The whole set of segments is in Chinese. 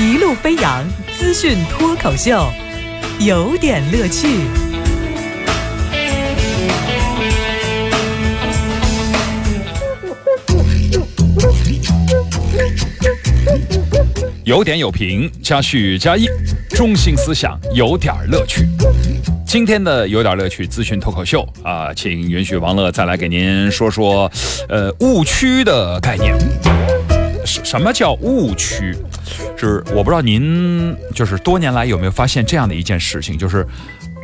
一路飞扬资讯脱口秀，有点乐趣。有点有评，加叙加意，中心思想有点乐趣。今天的有点乐趣资讯脱口秀啊，请允许王乐再来给您说说，呃，误区的概念。什什么叫误区？是我不知道您就是多年来有没有发现这样的一件事情，就是，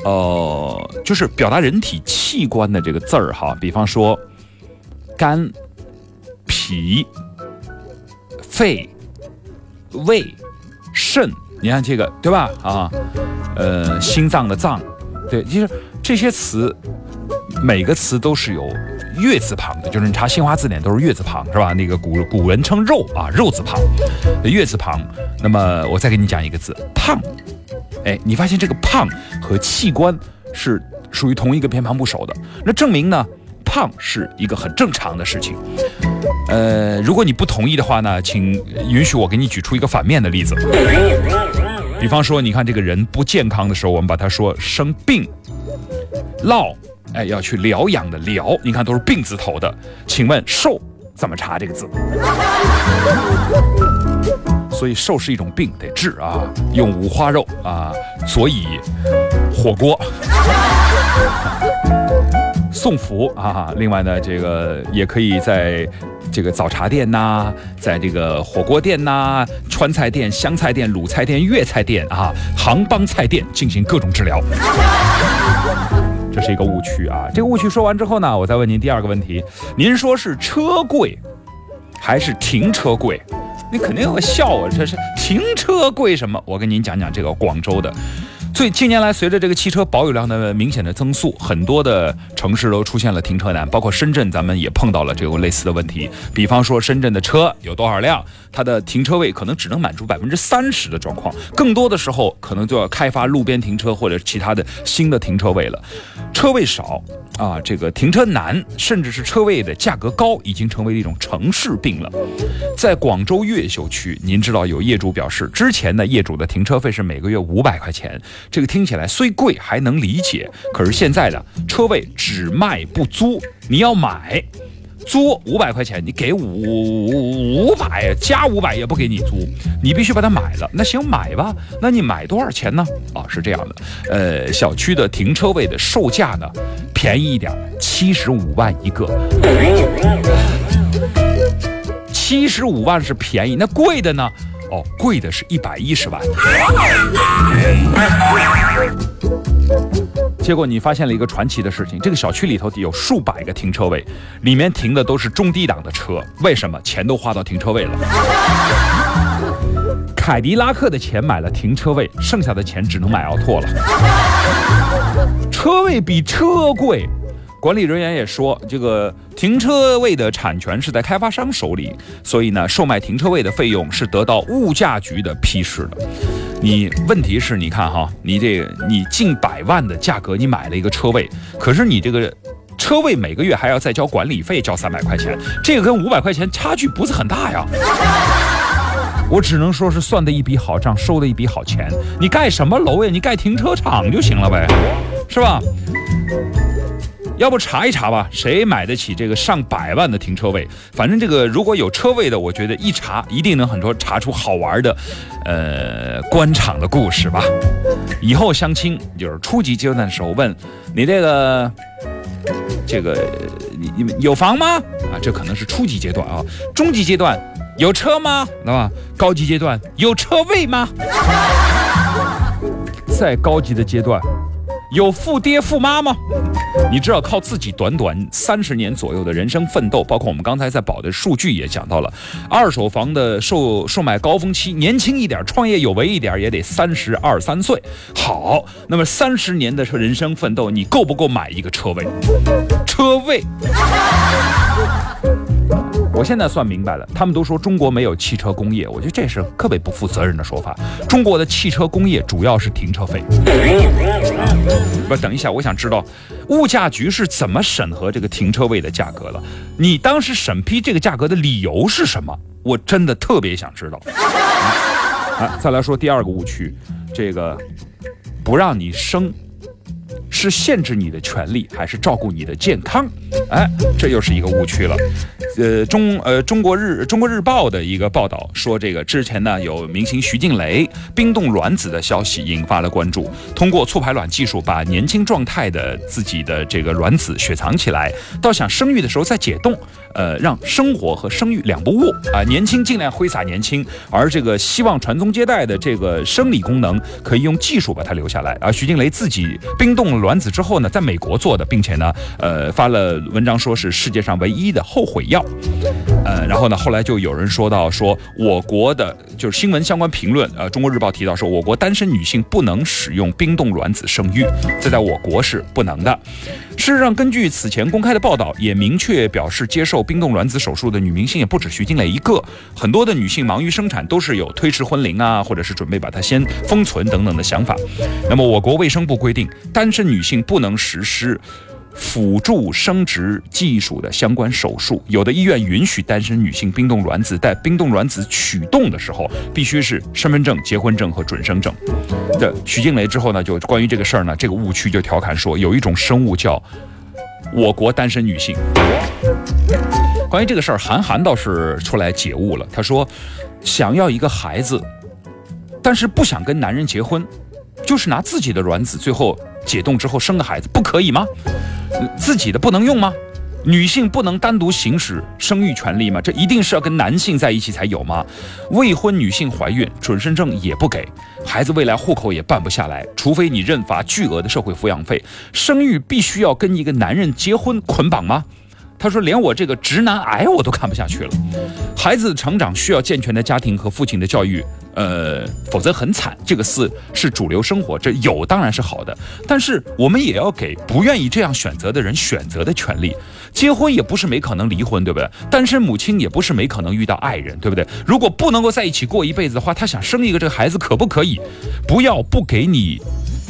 呃，就是表达人体器官的这个字儿哈，比方说肝、脾、肺。胃、肾，你看这个对吧？啊，呃，心脏的脏，对，其实这些词，每个词都是有月字旁的，就是你查新华字典都是月字旁，是吧？那个古古人称肉啊，肉字旁，月字旁。那么我再给你讲一个字，胖。哎，你发现这个胖和器官是属于同一个偏旁部首的，那证明呢，胖是一个很正常的事情。呃，如果你不同意的话呢，请允许我给你举出一个反面的例子。比方说，你看这个人不健康的时候，我们把他说生病、落，哎，要去疗养的疗，你看都是病字头的。请问瘦怎么查这个字？所以瘦是一种病，得治啊，用五花肉啊，所以火锅。送福啊！另外呢，这个也可以在这个早茶店呐，在这个火锅店呐、川菜店、湘菜店、鲁菜店、粤菜店啊、杭帮菜店进行各种治疗。这个误区啊！这个误区说完之后呢，我再问您第二个问题：您说是车贵还是停车贵？你肯定要笑我，这是停车贵什么？我跟您讲讲这个广州的。所以近年来，随着这个汽车保有量的明显的增速，很多的城市都出现了停车难，包括深圳，咱们也碰到了这个类似的问题。比方说，深圳的车有多少辆，它的停车位可能只能满足百分之三十的状况，更多的时候可能就要开发路边停车或者其他的新的停车位了。车位少啊，这个停车难，甚至是车位的价格高，已经成为一种城市病了。在广州越秀区，您知道有业主表示，之前呢，业主的停车费是每个月五百块钱。这个听起来虽贵还能理解，可是现在的车位只卖不租，你要买，租五百块钱，你给五五百加五百也不给你租，你必须把它买了。那行买吧，那你买多少钱呢？啊，是这样的，呃，小区的停车位的售价呢，便宜一点，七十五万一个，七十五万是便宜，那贵的呢？哦，贵的是一百一十万。结果你发现了一个传奇的事情：这个小区里头有数百个停车位，里面停的都是中低档的车。为什么？钱都花到停车位了。凯迪拉克的钱买了停车位，剩下的钱只能买奥拓了。车位比车贵。管理人员也说，这个停车位的产权是在开发商手里，所以呢，售卖停车位的费用是得到物价局的批示的。你问题是，你看哈，你这你近百万的价格，你买了一个车位，可是你这个车位每个月还要再交管理费，交三百块钱，这个跟五百块钱差距不是很大呀。我只能说是算的一笔好账，收的一笔好钱。你盖什么楼呀？你盖停车场就行了呗，是吧？要不查一查吧，谁买得起这个上百万的停车位？反正这个如果有车位的，我觉得一查一定能很多查出好玩的，呃，官场的故事吧。以后相亲就是初级阶段的时候问你这个，这个你你们有房吗？啊，这可能是初级阶段啊。中级阶段有车吗？对吧？高级阶段有车位吗？再高级的阶段。有富爹富妈吗？你知道靠自己短短三十年左右的人生奋斗，包括我们刚才在保的数据也讲到了，二手房的售售卖高峰期，年轻一点、创业有为一点也得三十二三岁。好，那么三十年的人生奋斗，你够不够买一个车位？车位。我现在算明白了，他们都说中国没有汽车工业，我觉得这是特别不负责任的说法。中国的汽车工业主要是停车费。不，等一下，我想知道物价局是怎么审核这个停车位的价格了？你当时审批这个价格的理由是什么？我真的特别想知道。啊，再来说第二个误区，这个不让你升。是限制你的权利，还是照顾你的健康？哎，这又是一个误区了。呃，中呃中国日中国日报的一个报道说，这个之前呢有明星徐静蕾冰冻卵子的消息引发了关注。通过促排卵技术，把年轻状态的自己的这个卵子雪藏起来，到想生育的时候再解冻，呃，让生活和生育两不误啊。年轻尽量挥洒年轻，而这个希望传宗接代的这个生理功能，可以用技术把它留下来。而徐静蕾自己冰冻卵子之后呢，在美国做的，并且呢，呃，发了文章说是世界上唯一的后悔药。呃，然后呢，后来就有人说到说，我国的就是新闻相关评论，呃，中国日报提到说，我国单身女性不能使用冰冻卵子生育，这在我国是不能的。事实上，根据此前公开的报道，也明确表示接受冰冻卵子手术的女明星也不止徐静蕾一个，很多的女性忙于生产都是有推迟婚龄啊，或者是准备把它先封存等等的想法。那么，我国卫生部规定，单身女女性不能实施。辅助生殖技术的相关手术，有的医院允许单身女性冰冻卵子，在冰冻卵子取冻的时候，必须是身份证、结婚证和准生证。的徐静蕾之后呢，就关于这个事儿呢，这个误区就调侃说，有一种生物叫我国单身女性。关于这个事儿，韩寒倒是出来解悟了，他说，想要一个孩子，但是不想跟男人结婚，就是拿自己的卵子，最后解冻之后生个孩子，不可以吗？自己的不能用吗？女性不能单独行使生育权利吗？这一定是要跟男性在一起才有吗？未婚女性怀孕，准生证也不给，孩子未来户口也办不下来，除非你认罚巨额的社会抚养费。生育必须要跟一个男人结婚捆绑吗？他说：“连我这个直男癌我都看不下去了。孩子成长需要健全的家庭和父亲的教育，呃，否则很惨。这个是是主流生活，这有当然是好的，但是我们也要给不愿意这样选择的人选择的权利。结婚也不是没可能离婚，对不对？单身母亲也不是没可能遇到爱人，对不对？如果不能够在一起过一辈子的话，他想生一个这个孩子可不可以？不要不给你。”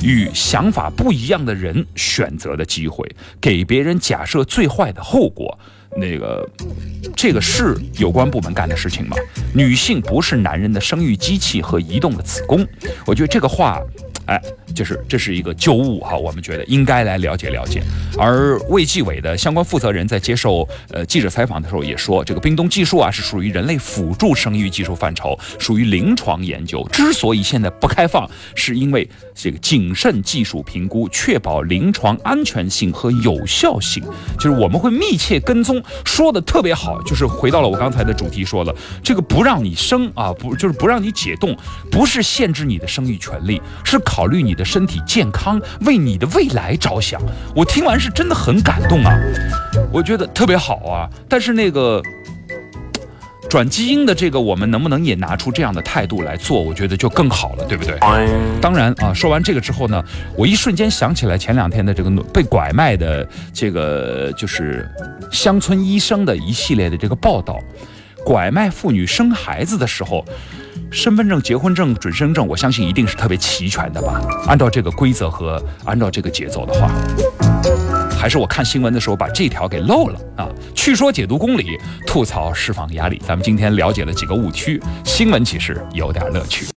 与想法不一样的人选择的机会，给别人假设最坏的后果，那个，这个是有关部门干的事情吗？女性不是男人的生育机器和移动的子宫，我觉得这个话。哎，就是这是一个旧物哈，我们觉得应该来了解了解。而卫计委的相关负责人在接受呃记者采访的时候也说，这个冰冻技术啊是属于人类辅助生育技术范畴，属于临床研究。之所以现在不开放，是因为这个谨慎技术评估，确保临床安全性和有效性。就是我们会密切跟踪，说的特别好。就是回到了我刚才的主题，说了这个不让你生啊，不就是不让你解冻，不是限制你的生育权利，是考。考虑你的身体健康，为你的未来着想。我听完是真的很感动啊，我觉得特别好啊。但是那个转基因的这个，我们能不能也拿出这样的态度来做？我觉得就更好了，对不对？当然啊，说完这个之后呢，我一瞬间想起来前两天的这个被拐卖的这个就是乡村医生的一系列的这个报道，拐卖妇女生孩子的时候。身份证、结婚证、准生证，我相信一定是特别齐全的吧？按照这个规则和按照这个节奏的话，还是我看新闻的时候把这条给漏了啊？去说解读公理，吐槽释放压力。咱们今天了解了几个误区，新闻其实有点乐趣。